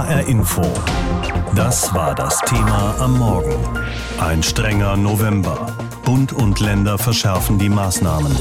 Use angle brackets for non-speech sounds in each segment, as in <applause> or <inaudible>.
HR Info. Das war das Thema am Morgen. Ein strenger November. Bund und Länder verschärfen die Maßnahmen.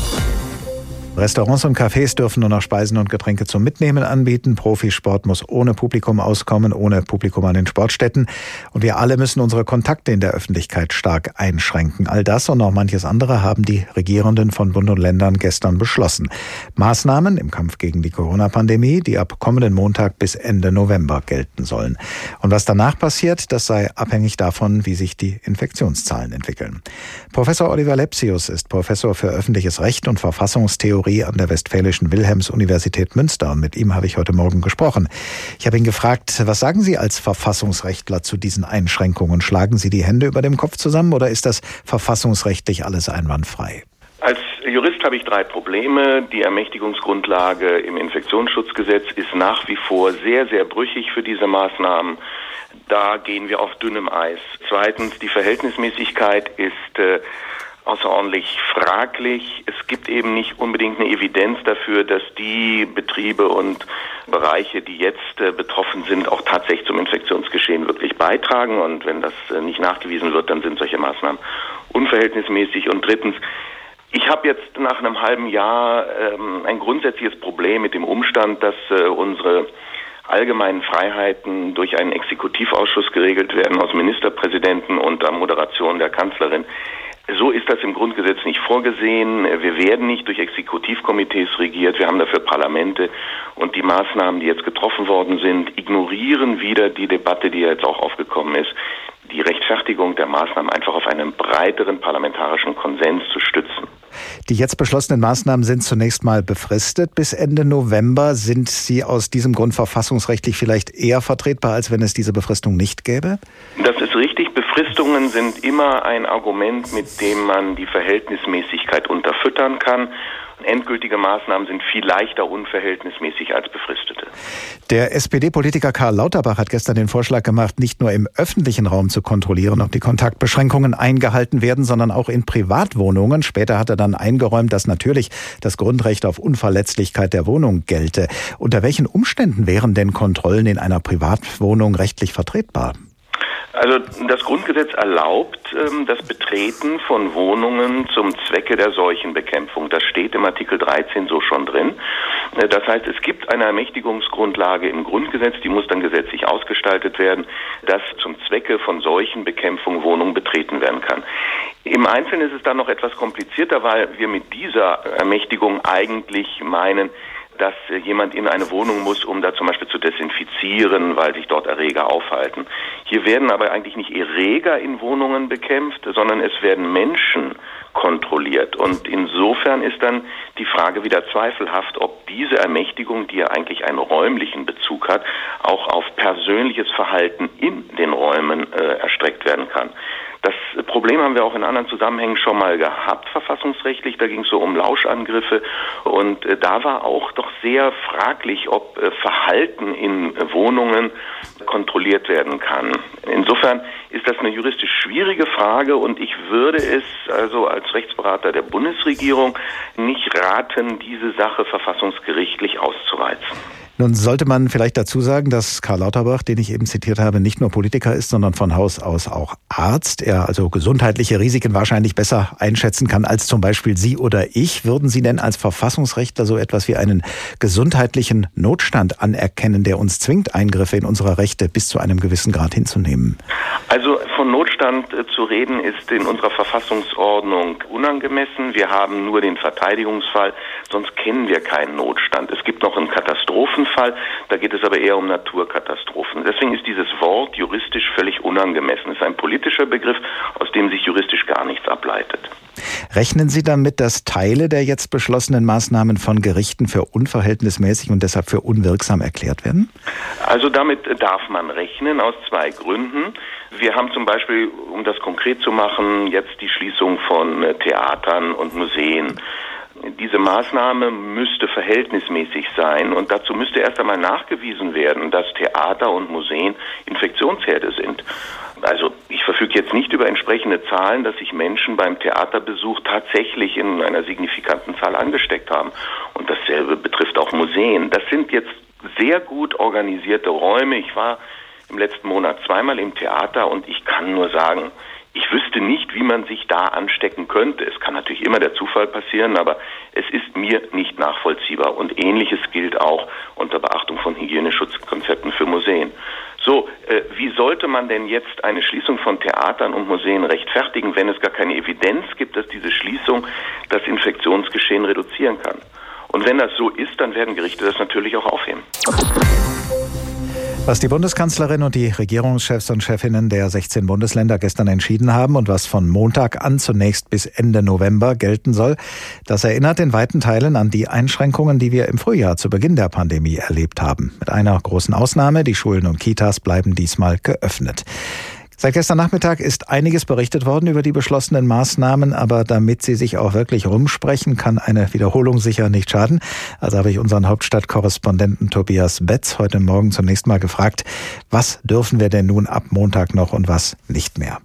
Restaurants und Cafés dürfen nur noch Speisen und Getränke zum Mitnehmen anbieten. Profisport muss ohne Publikum auskommen, ohne Publikum an den Sportstätten. Und wir alle müssen unsere Kontakte in der Öffentlichkeit stark einschränken. All das und noch manches andere haben die Regierenden von Bund und Ländern gestern beschlossen. Maßnahmen im Kampf gegen die Corona-Pandemie, die ab kommenden Montag bis Ende November gelten sollen. Und was danach passiert, das sei abhängig davon, wie sich die Infektionszahlen entwickeln. Professor Oliver Lepsius ist Professor für öffentliches Recht und Verfassungstheorie An der Westfälischen Wilhelms-Universität Münster und mit ihm habe ich heute Morgen gesprochen. Ich habe ihn gefragt, was sagen Sie als Verfassungsrechtler zu diesen Einschränkungen? Schlagen Sie die Hände über dem Kopf zusammen oder ist das verfassungsrechtlich alles einwandfrei? Als Jurist habe ich drei Probleme. Die Ermächtigungsgrundlage im Infektionsschutzgesetz ist nach wie vor sehr, sehr brüchig für diese Maßnahmen. Da gehen wir auf dünnem Eis. Zweitens, die Verhältnismäßigkeit ist äh, außerordentlich fraglich. Es gibt eben nicht unbedingt eine Evidenz dafür, dass die Betriebe und Bereiche, die jetzt äh, betroffen sind, auch tatsächlich zum Infektionsgeschehen wirklich beitragen. Und wenn das äh, nicht nachgewiesen wird, dann sind solche Maßnahmen unverhältnismäßig. Und drittens, ich habe jetzt nach einem halben Jahr ähm, ein grundsätzliches Problem mit dem Umstand, dass äh, unsere allgemeinen Freiheiten durch einen Exekutivausschuss geregelt werden aus Ministerpräsidenten unter Moderation der Kanzlerin. So ist das im Grundgesetz nicht vorgesehen. Wir werden nicht durch Exekutivkomitees regiert. Wir haben dafür Parlamente. Und die Maßnahmen, die jetzt getroffen worden sind, ignorieren wieder die Debatte, die jetzt auch aufgekommen ist, die Rechtfertigung der Maßnahmen einfach auf einen breiteren parlamentarischen Konsens zu stützen. Die jetzt beschlossenen Maßnahmen sind zunächst mal befristet bis Ende November. Sind sie aus diesem Grund verfassungsrechtlich vielleicht eher vertretbar, als wenn es diese Befristung nicht gäbe? Das ist richtig. Befristungen sind immer ein Argument, mit dem man die Verhältnismäßigkeit unterfüttern kann. Endgültige Maßnahmen sind viel leichter unverhältnismäßig als befristete. Der SPD-Politiker Karl Lauterbach hat gestern den Vorschlag gemacht, nicht nur im öffentlichen Raum zu kontrollieren, ob die Kontaktbeschränkungen eingehalten werden, sondern auch in Privatwohnungen. Später hat er dann eingeräumt, dass natürlich das Grundrecht auf Unverletzlichkeit der Wohnung gelte. Unter welchen Umständen wären denn Kontrollen in einer Privatwohnung rechtlich vertretbar? Also das Grundgesetz erlaubt ähm, das Betreten von Wohnungen zum Zwecke der Seuchenbekämpfung. Das steht im Artikel 13 so schon drin. Äh, das heißt, es gibt eine Ermächtigungsgrundlage im Grundgesetz, die muss dann gesetzlich ausgestaltet werden, dass zum Zwecke von Seuchenbekämpfung Wohnungen betreten werden kann. Im Einzelnen ist es dann noch etwas komplizierter, weil wir mit dieser Ermächtigung eigentlich meinen, dass jemand in eine Wohnung muss, um da zum Beispiel zu desinfizieren, weil sich dort Erreger aufhalten. Hier werden aber eigentlich nicht Erreger in Wohnungen bekämpft, sondern es werden Menschen kontrolliert. Und insofern ist dann die Frage wieder zweifelhaft, ob diese Ermächtigung, die ja eigentlich einen räumlichen Bezug hat, auch auf persönliches Verhalten in den Räumen äh, erstreckt werden kann. Das Problem haben wir auch in anderen Zusammenhängen schon mal gehabt, verfassungsrechtlich. Da ging es so um Lauschangriffe. Und äh, da war auch doch sehr fraglich, ob äh, Verhalten in Wohnungen kontrolliert werden kann. Insofern ist das eine juristisch schwierige Frage und ich würde es also als Rechtsberater der Bundesregierung nicht raten, diese Sache verfassungsgerichtlich auszureizen. Nun sollte man vielleicht dazu sagen, dass Karl Lauterbach, den ich eben zitiert habe, nicht nur Politiker ist, sondern von Haus aus auch Arzt. Er also gesundheitliche Risiken wahrscheinlich besser einschätzen kann als zum Beispiel Sie oder ich. Würden Sie denn als Verfassungsrechtler so etwas wie einen gesundheitlichen Notstand anerkennen, der uns zwingt, Eingriffe in unsere Rechte bis zu einem gewissen Grad hinzunehmen? Also Notstand äh, zu reden ist in unserer Verfassungsordnung unangemessen. Wir haben nur den Verteidigungsfall, sonst kennen wir keinen Notstand. Es gibt noch einen Katastrophen Fall. Da geht es aber eher um Naturkatastrophen. Deswegen ist dieses Wort juristisch völlig unangemessen. Es ist ein politischer Begriff, aus dem sich juristisch gar nichts ableitet. Rechnen Sie damit, dass Teile der jetzt beschlossenen Maßnahmen von Gerichten für unverhältnismäßig und deshalb für unwirksam erklärt werden? Also damit darf man rechnen aus zwei Gründen. Wir haben zum Beispiel, um das konkret zu machen, jetzt die Schließung von Theatern und Museen diese Maßnahme müsste verhältnismäßig sein und dazu müsste erst einmal nachgewiesen werden, dass Theater und Museen Infektionsherde sind. Also ich verfüge jetzt nicht über entsprechende Zahlen, dass sich Menschen beim Theaterbesuch tatsächlich in einer signifikanten Zahl angesteckt haben. Und dasselbe betrifft auch Museen. Das sind jetzt sehr gut organisierte Räume. Ich war im letzten Monat zweimal im Theater und ich kann nur sagen, ich wüsste nicht, wie man sich da anstecken könnte. Es kann natürlich immer der Zufall passieren, aber es ist mir nicht nachvollziehbar. Und ähnliches gilt auch unter Beachtung von Hygieneschutzkonzepten für Museen. So, äh, wie sollte man denn jetzt eine Schließung von Theatern und Museen rechtfertigen, wenn es gar keine Evidenz gibt, dass diese Schließung das Infektionsgeschehen reduzieren kann? Und wenn das so ist, dann werden Gerichte das natürlich auch aufheben. Was die Bundeskanzlerin und die Regierungschefs und Chefinnen der 16 Bundesländer gestern entschieden haben und was von Montag an zunächst bis Ende November gelten soll, das erinnert in weiten Teilen an die Einschränkungen, die wir im Frühjahr zu Beginn der Pandemie erlebt haben. Mit einer großen Ausnahme, die Schulen und Kitas bleiben diesmal geöffnet. Seit gestern Nachmittag ist einiges berichtet worden über die beschlossenen Maßnahmen, aber damit sie sich auch wirklich rumsprechen, kann eine Wiederholung sicher nicht schaden. Also habe ich unseren Hauptstadtkorrespondenten Tobias Betz heute Morgen zunächst mal gefragt, was dürfen wir denn nun ab Montag noch und was nicht mehr?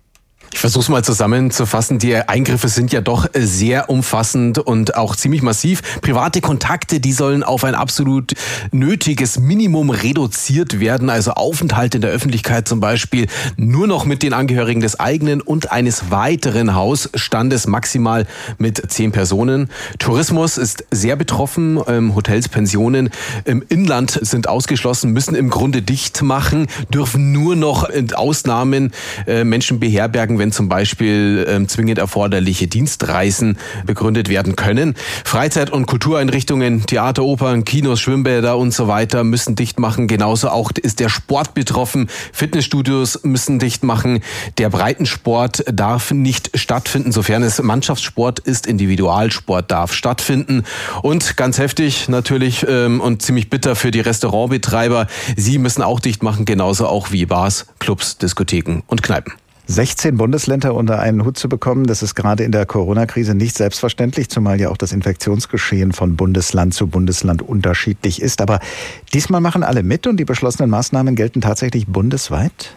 Ich versuche es mal zusammenzufassen. Die Eingriffe sind ja doch sehr umfassend und auch ziemlich massiv. Private Kontakte, die sollen auf ein absolut nötiges Minimum reduziert werden. Also Aufenthalt in der Öffentlichkeit zum Beispiel nur noch mit den Angehörigen des eigenen und eines weiteren Hausstandes, maximal mit zehn Personen. Tourismus ist sehr betroffen. Ähm, Hotels, Pensionen im Inland sind ausgeschlossen, müssen im Grunde dicht machen, dürfen nur noch in Ausnahmen äh, Menschen beherbergen, wenn zum Beispiel ähm, zwingend erforderliche Dienstreisen begründet werden können. Freizeit- und Kultureinrichtungen, Theater, Opern, Kinos, Schwimmbäder und so weiter müssen dicht machen. Genauso auch ist der Sport betroffen. Fitnessstudios müssen dicht machen. Der Breitensport darf nicht stattfinden, sofern es Mannschaftssport ist. Individualsport darf stattfinden. Und ganz heftig natürlich ähm, und ziemlich bitter für die Restaurantbetreiber. Sie müssen auch dicht machen, genauso auch wie Bars, Clubs, Diskotheken und Kneipen. 16 Bundesländer unter einen Hut zu bekommen, das ist gerade in der Corona-Krise nicht selbstverständlich, zumal ja auch das Infektionsgeschehen von Bundesland zu Bundesland unterschiedlich ist. Aber diesmal machen alle mit und die beschlossenen Maßnahmen gelten tatsächlich bundesweit?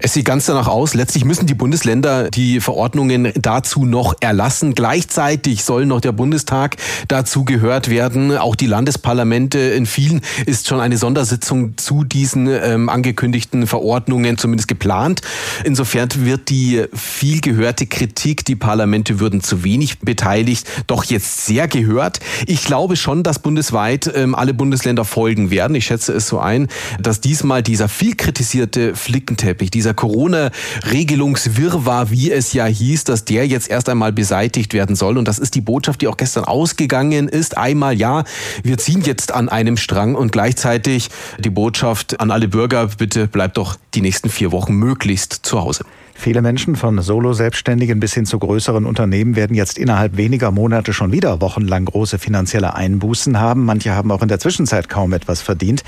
Es sieht ganz danach aus. Letztlich müssen die Bundesländer die Verordnungen dazu noch erlassen. Gleichzeitig soll noch der Bundestag dazu gehört werden. Auch die Landesparlamente in vielen ist schon eine Sondersitzung zu diesen ähm, angekündigten Verordnungen zumindest geplant. Insofern wird die viel gehörte Kritik, die Parlamente würden zu wenig beteiligt, doch jetzt sehr gehört. Ich glaube schon, dass bundesweit ähm, alle Bundesländer folgen werden. Ich schätze es so ein, dass diesmal dieser viel kritisierte Flickenteppich Flickenteppich, dieser Corona-Regelungswirrwarr, wie es ja hieß, dass der jetzt erst einmal beseitigt werden soll. Und das ist die Botschaft, die auch gestern ausgegangen ist. Einmal ja, wir ziehen jetzt an einem Strang und gleichzeitig die Botschaft an alle Bürger, bitte bleibt doch die nächsten vier Wochen möglichst zu Hause. Viele Menschen von Solo-Selbstständigen bis hin zu größeren Unternehmen werden jetzt innerhalb weniger Monate schon wieder wochenlang große finanzielle Einbußen haben. Manche haben auch in der Zwischenzeit kaum etwas verdient.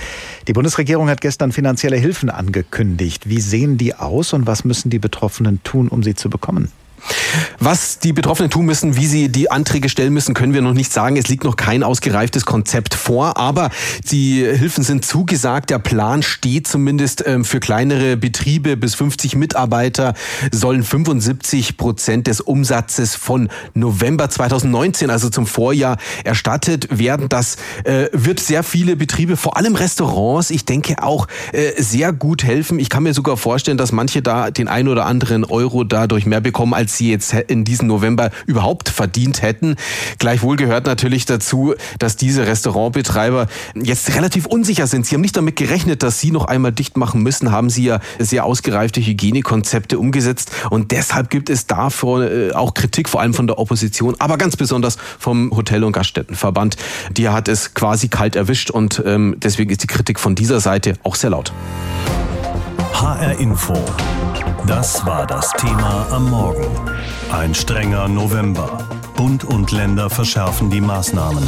Die Bundesregierung hat gestern finanzielle Hilfen angekündigt. Wie sehen die aus und was müssen die Betroffenen tun, um sie zu bekommen? Was die Betroffenen tun müssen, wie sie die Anträge stellen müssen, können wir noch nicht sagen. Es liegt noch kein ausgereiftes Konzept vor, aber die Hilfen sind zugesagt. Der Plan steht zumindest ähm, für kleinere Betriebe bis 50 Mitarbeiter sollen 75 Prozent des Umsatzes von November 2019, also zum Vorjahr, erstattet werden. Das äh, wird sehr viele Betriebe, vor allem Restaurants, ich denke auch äh, sehr gut helfen. Ich kann mir sogar vorstellen, dass manche da den ein oder anderen Euro dadurch mehr bekommen als sie jetzt in diesem November überhaupt verdient hätten. Gleichwohl gehört natürlich dazu, dass diese Restaurantbetreiber jetzt relativ unsicher sind. Sie haben nicht damit gerechnet, dass sie noch einmal dicht machen müssen, haben sie ja sehr ausgereifte Hygienekonzepte umgesetzt und deshalb gibt es davor äh, auch Kritik, vor allem von der Opposition, aber ganz besonders vom Hotel- und Gaststättenverband. Die hat es quasi kalt erwischt und ähm, deswegen ist die Kritik von dieser Seite auch sehr laut. HR Info. Das war das Thema am Morgen. Ein strenger November. Bund und Länder verschärfen die Maßnahmen.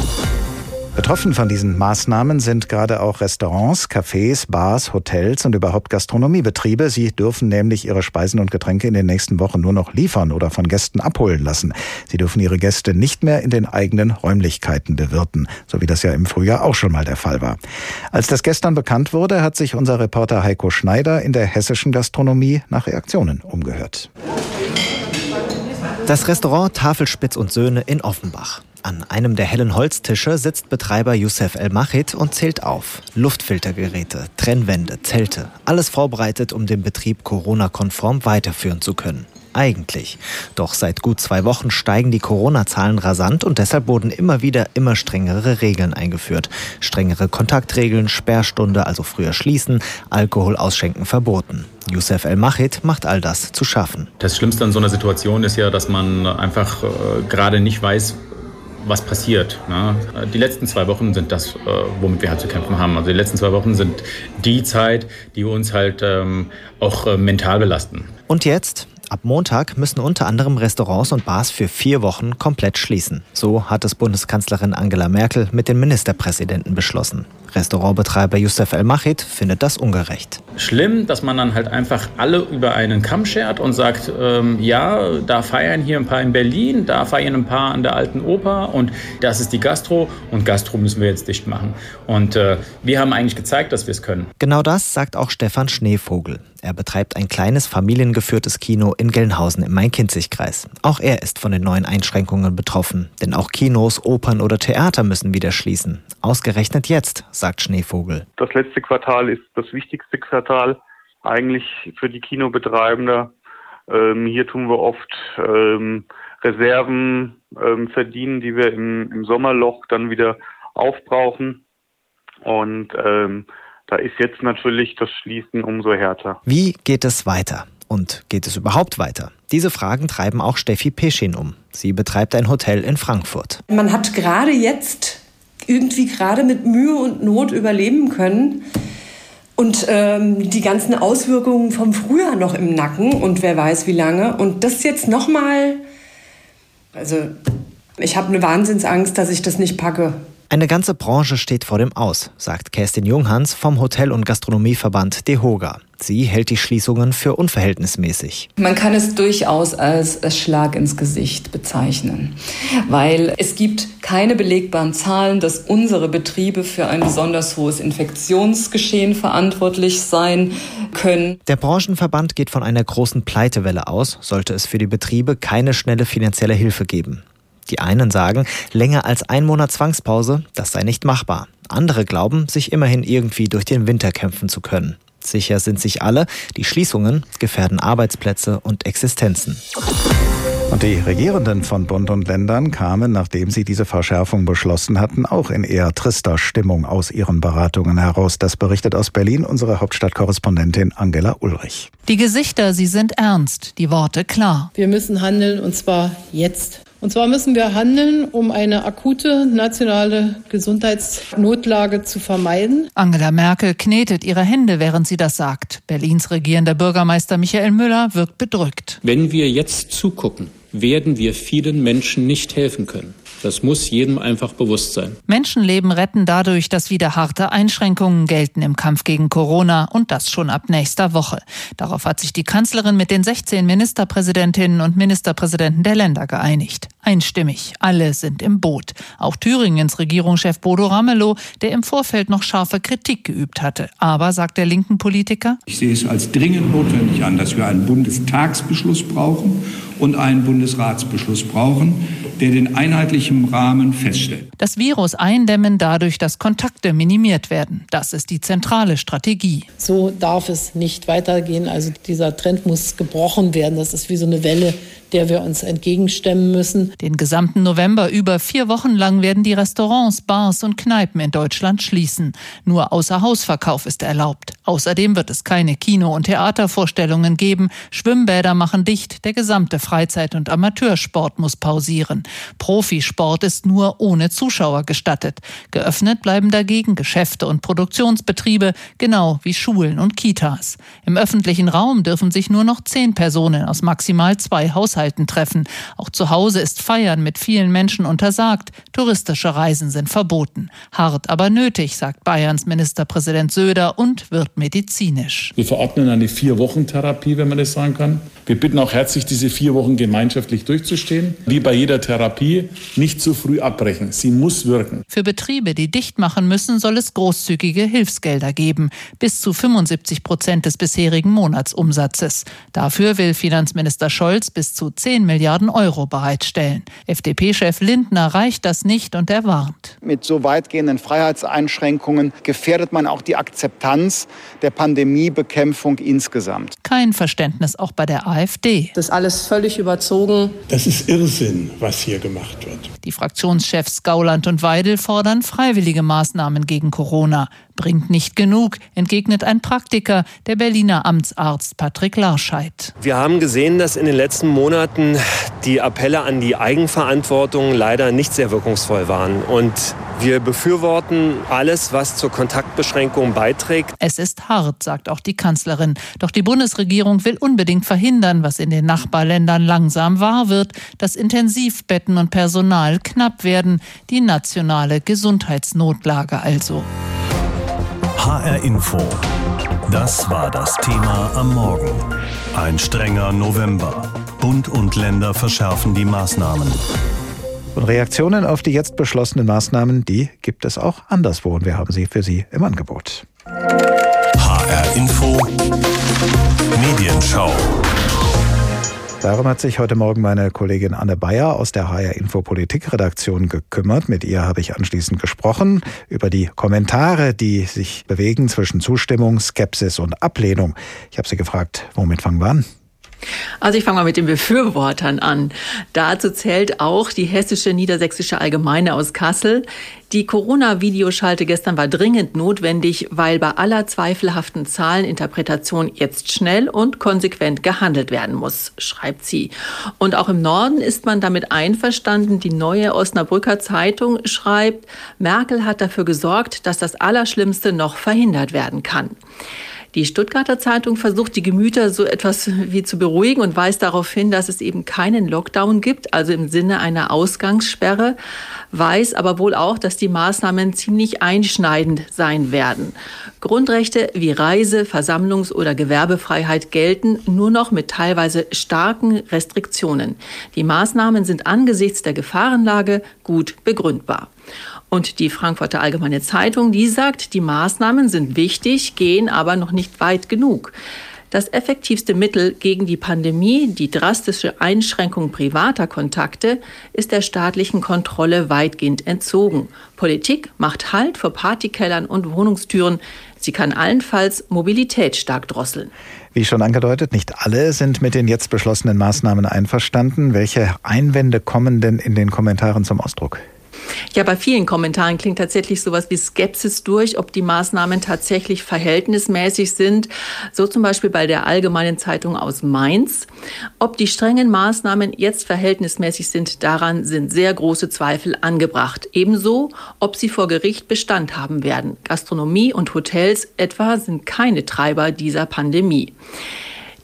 Betroffen von diesen Maßnahmen sind gerade auch Restaurants, Cafés, Bars, Hotels und überhaupt Gastronomiebetriebe. Sie dürfen nämlich ihre Speisen und Getränke in den nächsten Wochen nur noch liefern oder von Gästen abholen lassen. Sie dürfen ihre Gäste nicht mehr in den eigenen Räumlichkeiten bewirten, so wie das ja im Frühjahr auch schon mal der Fall war. Als das gestern bekannt wurde, hat sich unser Reporter Heiko Schneider in der hessischen Gastronomie nach Reaktionen umgehört. Das Restaurant Tafelspitz und Söhne in Offenbach. An einem der hellen Holztische sitzt Betreiber Youssef El Machid und zählt auf. Luftfiltergeräte, Trennwände, Zelte, alles vorbereitet, um den Betrieb Corona-konform weiterführen zu können. Eigentlich. Doch seit gut zwei Wochen steigen die Corona-Zahlen rasant und deshalb wurden immer wieder immer strengere Regeln eingeführt. Strengere Kontaktregeln, Sperrstunde, also früher schließen, Alkohol ausschenken verboten. Youssef El Machid macht all das zu schaffen. Das Schlimmste an so einer Situation ist ja, dass man einfach äh, gerade nicht weiß, was passiert. Ne? Die letzten zwei Wochen sind das, äh, womit wir halt zu kämpfen haben. Also die letzten zwei Wochen sind die Zeit, die uns halt ähm, auch äh, mental belasten. Und jetzt? Ab Montag müssen unter anderem Restaurants und Bars für vier Wochen komplett schließen. So hat es Bundeskanzlerin Angela Merkel mit den Ministerpräsidenten beschlossen. Restaurantbetreiber Youssef El-Machid findet das ungerecht. Schlimm, dass man dann halt einfach alle über einen Kamm schert und sagt, ähm, ja, da feiern hier ein paar in Berlin, da feiern ein paar an der Alten Oper und das ist die Gastro und Gastro müssen wir jetzt dicht machen. Und äh, wir haben eigentlich gezeigt, dass wir es können. Genau das sagt auch Stefan Schneevogel. Er betreibt ein kleines familiengeführtes Kino in Gelnhausen im Main-Kinzig-Kreis. Auch er ist von den neuen Einschränkungen betroffen, denn auch Kinos, Opern oder Theater müssen wieder schließen. Ausgerechnet jetzt, sagt Schneevogel. Das letzte Quartal ist das wichtigste Quartal eigentlich für die Kinobetreibende. Ähm, hier tun wir oft ähm, Reserven ähm, verdienen, die wir im, im, Sommerloch dann wieder aufbrauchen. Und ähm, da ist jetzt natürlich das Schließen umso härter. Wie geht es weiter? Und geht es überhaupt weiter? Diese Fragen treiben auch Steffi Peschin um. Sie betreibt ein Hotel in Frankfurt. Man hat gerade jetzt irgendwie gerade mit Mühe und Not überleben können. Und ähm, die ganzen Auswirkungen vom Frühjahr noch im Nacken und wer weiß wie lange. Und das jetzt nochmal, also ich habe eine Wahnsinnsangst, dass ich das nicht packe. Eine ganze Branche steht vor dem Aus, sagt Kerstin Junghans vom Hotel- und Gastronomieverband DEHOGA. Sie hält die Schließungen für unverhältnismäßig. Man kann es durchaus als Schlag ins Gesicht bezeichnen, weil es gibt keine belegbaren Zahlen, dass unsere Betriebe für ein besonders hohes Infektionsgeschehen verantwortlich sein können. Der Branchenverband geht von einer großen Pleitewelle aus, sollte es für die Betriebe keine schnelle finanzielle Hilfe geben. Die einen sagen, länger als ein Monat Zwangspause, das sei nicht machbar. Andere glauben, sich immerhin irgendwie durch den Winter kämpfen zu können. Sicher sind sich alle, die Schließungen gefährden Arbeitsplätze und Existenzen. Und die Regierenden von Bund und Ländern kamen, nachdem sie diese Verschärfung beschlossen hatten, auch in eher trister Stimmung aus ihren Beratungen heraus. Das berichtet aus Berlin unsere Hauptstadtkorrespondentin Angela Ulrich. Die Gesichter, sie sind ernst, die Worte klar. Wir müssen handeln und zwar jetzt. Und zwar müssen wir handeln, um eine akute nationale Gesundheitsnotlage zu vermeiden. Angela Merkel knetet ihre Hände, während sie das sagt. Berlins regierender Bürgermeister Michael Müller wirkt bedrückt. Wenn wir jetzt zugucken, werden wir vielen Menschen nicht helfen können. Das muss jedem einfach bewusst sein. Menschenleben retten dadurch, dass wieder harte Einschränkungen gelten im Kampf gegen Corona und das schon ab nächster Woche. Darauf hat sich die Kanzlerin mit den 16 Ministerpräsidentinnen und Ministerpräsidenten der Länder geeinigt. Einstimmig. Alle sind im Boot. Auch Thüringens Regierungschef Bodo Ramelow, der im Vorfeld noch scharfe Kritik geübt hatte. Aber, sagt der linken Politiker, ich sehe es als dringend notwendig an, dass wir einen Bundestagsbeschluss brauchen und einen Bundesratsbeschluss brauchen, der den einheitlichen Rahmen feststellt. Das Virus eindämmen dadurch, dass Kontakte minimiert werden. Das ist die zentrale Strategie. So darf es nicht weitergehen. Also dieser Trend muss gebrochen werden. Das ist wie so eine Welle, der wir uns entgegenstemmen müssen. Den gesamten November über vier Wochen lang werden die Restaurants, Bars und Kneipen in Deutschland schließen. Nur Außerhausverkauf ist erlaubt. Außerdem wird es keine Kino- und Theatervorstellungen geben. Schwimmbäder machen dicht. Der gesamte Freizeit- und Amateursport muss pausieren. Profisport ist nur ohne Zuschauer gestattet. Geöffnet bleiben dagegen Geschäfte und Produktionsbetriebe, genau wie Schulen und Kitas. Im öffentlichen Raum dürfen sich nur noch zehn Personen aus maximal zwei Haushalten treffen. Auch zu Hause ist Feiern mit vielen Menschen untersagt. Touristische Reisen sind verboten. Hart, aber nötig, sagt Bayerns Ministerpräsident Söder und wird medizinisch. Wir verordnen eine Vier-Wochen-Therapie, wenn man das sagen kann. Wir bitten auch herzlich, diese vier Wochen gemeinschaftlich durchzustehen. Wie bei jeder Therapie, nicht zu früh abbrechen. Sie muss wirken. Für Betriebe, die dicht machen müssen, soll es großzügige Hilfsgelder geben. Bis zu 75 Prozent des bisherigen Monatsumsatzes. Dafür will Finanzminister Scholz bis zu zu 10 Milliarden Euro bereitstellen. FDP-Chef Lindner reicht das nicht und er warnt. Mit so weitgehenden Freiheitseinschränkungen gefährdet man auch die Akzeptanz der Pandemiebekämpfung insgesamt. Kein Verständnis auch bei der AfD. Das ist alles völlig überzogen. Das ist Irrsinn, was hier gemacht wird. Die Fraktionschefs Gauland und Weidel fordern freiwillige Maßnahmen gegen Corona. Bringt nicht genug, entgegnet ein Praktiker, der Berliner Amtsarzt Patrick Larscheid. Wir haben gesehen, dass in den letzten Monaten die Appelle an die Eigenverantwortung leider nicht sehr wirkungsvoll waren. Und wir befürworten alles, was zur Kontaktbeschränkung beiträgt. Es ist hart, sagt auch die Kanzlerin. Doch die Bundesregierung will unbedingt verhindern, was in den Nachbarländern langsam wahr wird, dass Intensivbetten und Personal knapp werden. Die nationale Gesundheitsnotlage also. HR Info. Das war das Thema am Morgen. Ein strenger November. Bund und Länder verschärfen die Maßnahmen. Und Reaktionen auf die jetzt beschlossenen Maßnahmen, die gibt es auch anderswo und wir haben sie für Sie im Angebot. HR Info. Medienschau. Darum hat sich heute Morgen meine Kollegin Anne Bayer aus der HR Info Politik Redaktion gekümmert. Mit ihr habe ich anschließend gesprochen über die Kommentare, die sich bewegen zwischen Zustimmung, Skepsis und Ablehnung. Ich habe sie gefragt, womit fangen wir an? Also ich fange mal mit den Befürwortern an. Dazu zählt auch die hessische Niedersächsische Allgemeine aus Kassel. Die Corona-Videoschalte gestern war dringend notwendig, weil bei aller zweifelhaften Zahleninterpretation jetzt schnell und konsequent gehandelt werden muss, schreibt sie. Und auch im Norden ist man damit einverstanden. Die neue Osnabrücker Zeitung schreibt, Merkel hat dafür gesorgt, dass das Allerschlimmste noch verhindert werden kann. Die Stuttgarter Zeitung versucht, die Gemüter so etwas wie zu beruhigen und weist darauf hin, dass es eben keinen Lockdown gibt, also im Sinne einer Ausgangssperre, weiß aber wohl auch, dass die Maßnahmen ziemlich einschneidend sein werden. Grundrechte wie Reise-, Versammlungs- oder Gewerbefreiheit gelten nur noch mit teilweise starken Restriktionen. Die Maßnahmen sind angesichts der Gefahrenlage gut begründbar. Und die Frankfurter Allgemeine Zeitung, die sagt, die Maßnahmen sind wichtig, gehen aber noch nicht weit genug. Das effektivste Mittel gegen die Pandemie, die drastische Einschränkung privater Kontakte, ist der staatlichen Kontrolle weitgehend entzogen. Politik macht Halt vor Partykellern und Wohnungstüren. Sie kann allenfalls Mobilität stark drosseln. Wie schon angedeutet, nicht alle sind mit den jetzt beschlossenen Maßnahmen einverstanden. Welche Einwände kommen denn in den Kommentaren zum Ausdruck? Ja, bei vielen Kommentaren klingt tatsächlich sowas wie Skepsis durch, ob die Maßnahmen tatsächlich verhältnismäßig sind. So zum Beispiel bei der Allgemeinen Zeitung aus Mainz. Ob die strengen Maßnahmen jetzt verhältnismäßig sind, daran sind sehr große Zweifel angebracht. Ebenso, ob sie vor Gericht Bestand haben werden. Gastronomie und Hotels etwa sind keine Treiber dieser Pandemie.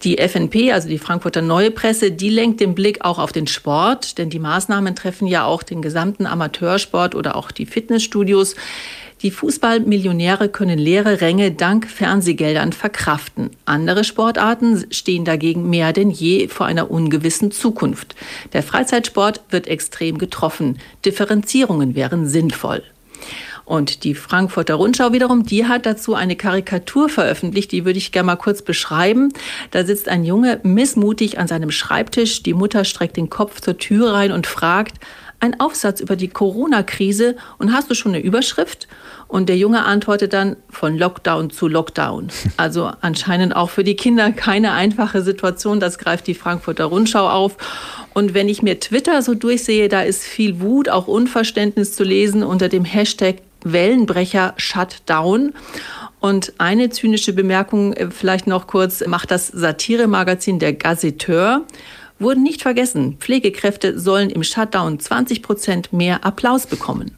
Die FNP, also die Frankfurter Neue Presse, die lenkt den Blick auch auf den Sport, denn die Maßnahmen treffen ja auch den gesamten Amateursport oder auch die Fitnessstudios. Die Fußballmillionäre können leere Ränge dank Fernsehgeldern verkraften. Andere Sportarten stehen dagegen mehr denn je vor einer ungewissen Zukunft. Der Freizeitsport wird extrem getroffen. Differenzierungen wären sinnvoll. Und die Frankfurter Rundschau wiederum, die hat dazu eine Karikatur veröffentlicht, die würde ich gerne mal kurz beschreiben. Da sitzt ein Junge missmutig an seinem Schreibtisch, die Mutter streckt den Kopf zur Tür rein und fragt, ein Aufsatz über die Corona-Krise und hast du schon eine Überschrift? Und der Junge antwortet dann von Lockdown zu Lockdown. <laughs> Also anscheinend auch für die Kinder keine einfache Situation. Das greift die Frankfurter Rundschau auf. Und wenn ich mir Twitter so durchsehe, da ist viel Wut, auch Unverständnis zu lesen unter dem Hashtag Wellenbrecher Shutdown. Und eine zynische Bemerkung äh, vielleicht noch kurz macht das Satiremagazin Der Gazetteur. Wurden nicht vergessen, Pflegekräfte sollen im Shutdown 20 Prozent mehr Applaus bekommen.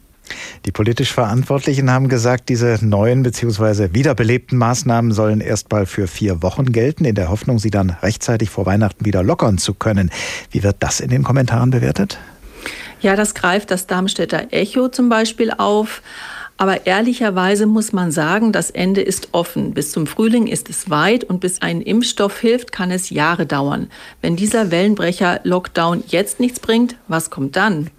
Die politisch Verantwortlichen haben gesagt, diese neuen bzw. wiederbelebten Maßnahmen sollen erst mal für vier Wochen gelten, in der Hoffnung, sie dann rechtzeitig vor Weihnachten wieder lockern zu können. Wie wird das in den Kommentaren bewertet? Ja, das greift das Darmstädter Echo zum Beispiel auf. Aber ehrlicherweise muss man sagen, das Ende ist offen. Bis zum Frühling ist es weit und bis ein Impfstoff hilft, kann es Jahre dauern. Wenn dieser Wellenbrecher-Lockdown jetzt nichts bringt, was kommt dann?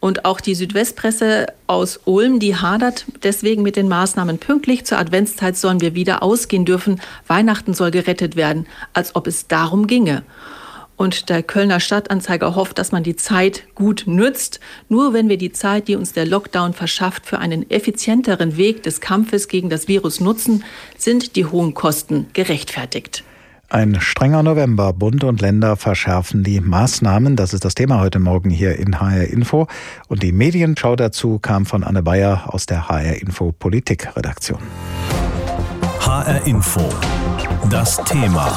Und auch die Südwestpresse aus Ulm, die hadert deswegen mit den Maßnahmen. Pünktlich zur Adventszeit sollen wir wieder ausgehen dürfen. Weihnachten soll gerettet werden, als ob es darum ginge. Und der Kölner Stadtanzeiger hofft, dass man die Zeit gut nützt. Nur wenn wir die Zeit, die uns der Lockdown verschafft, für einen effizienteren Weg des Kampfes gegen das Virus nutzen, sind die hohen Kosten gerechtfertigt. Ein strenger November. Bund und Länder verschärfen die Maßnahmen. Das ist das Thema heute Morgen hier in HR Info. Und die Medienschau dazu kam von Anne Bayer aus der HR Info Politikredaktion. HR Info. Das Thema.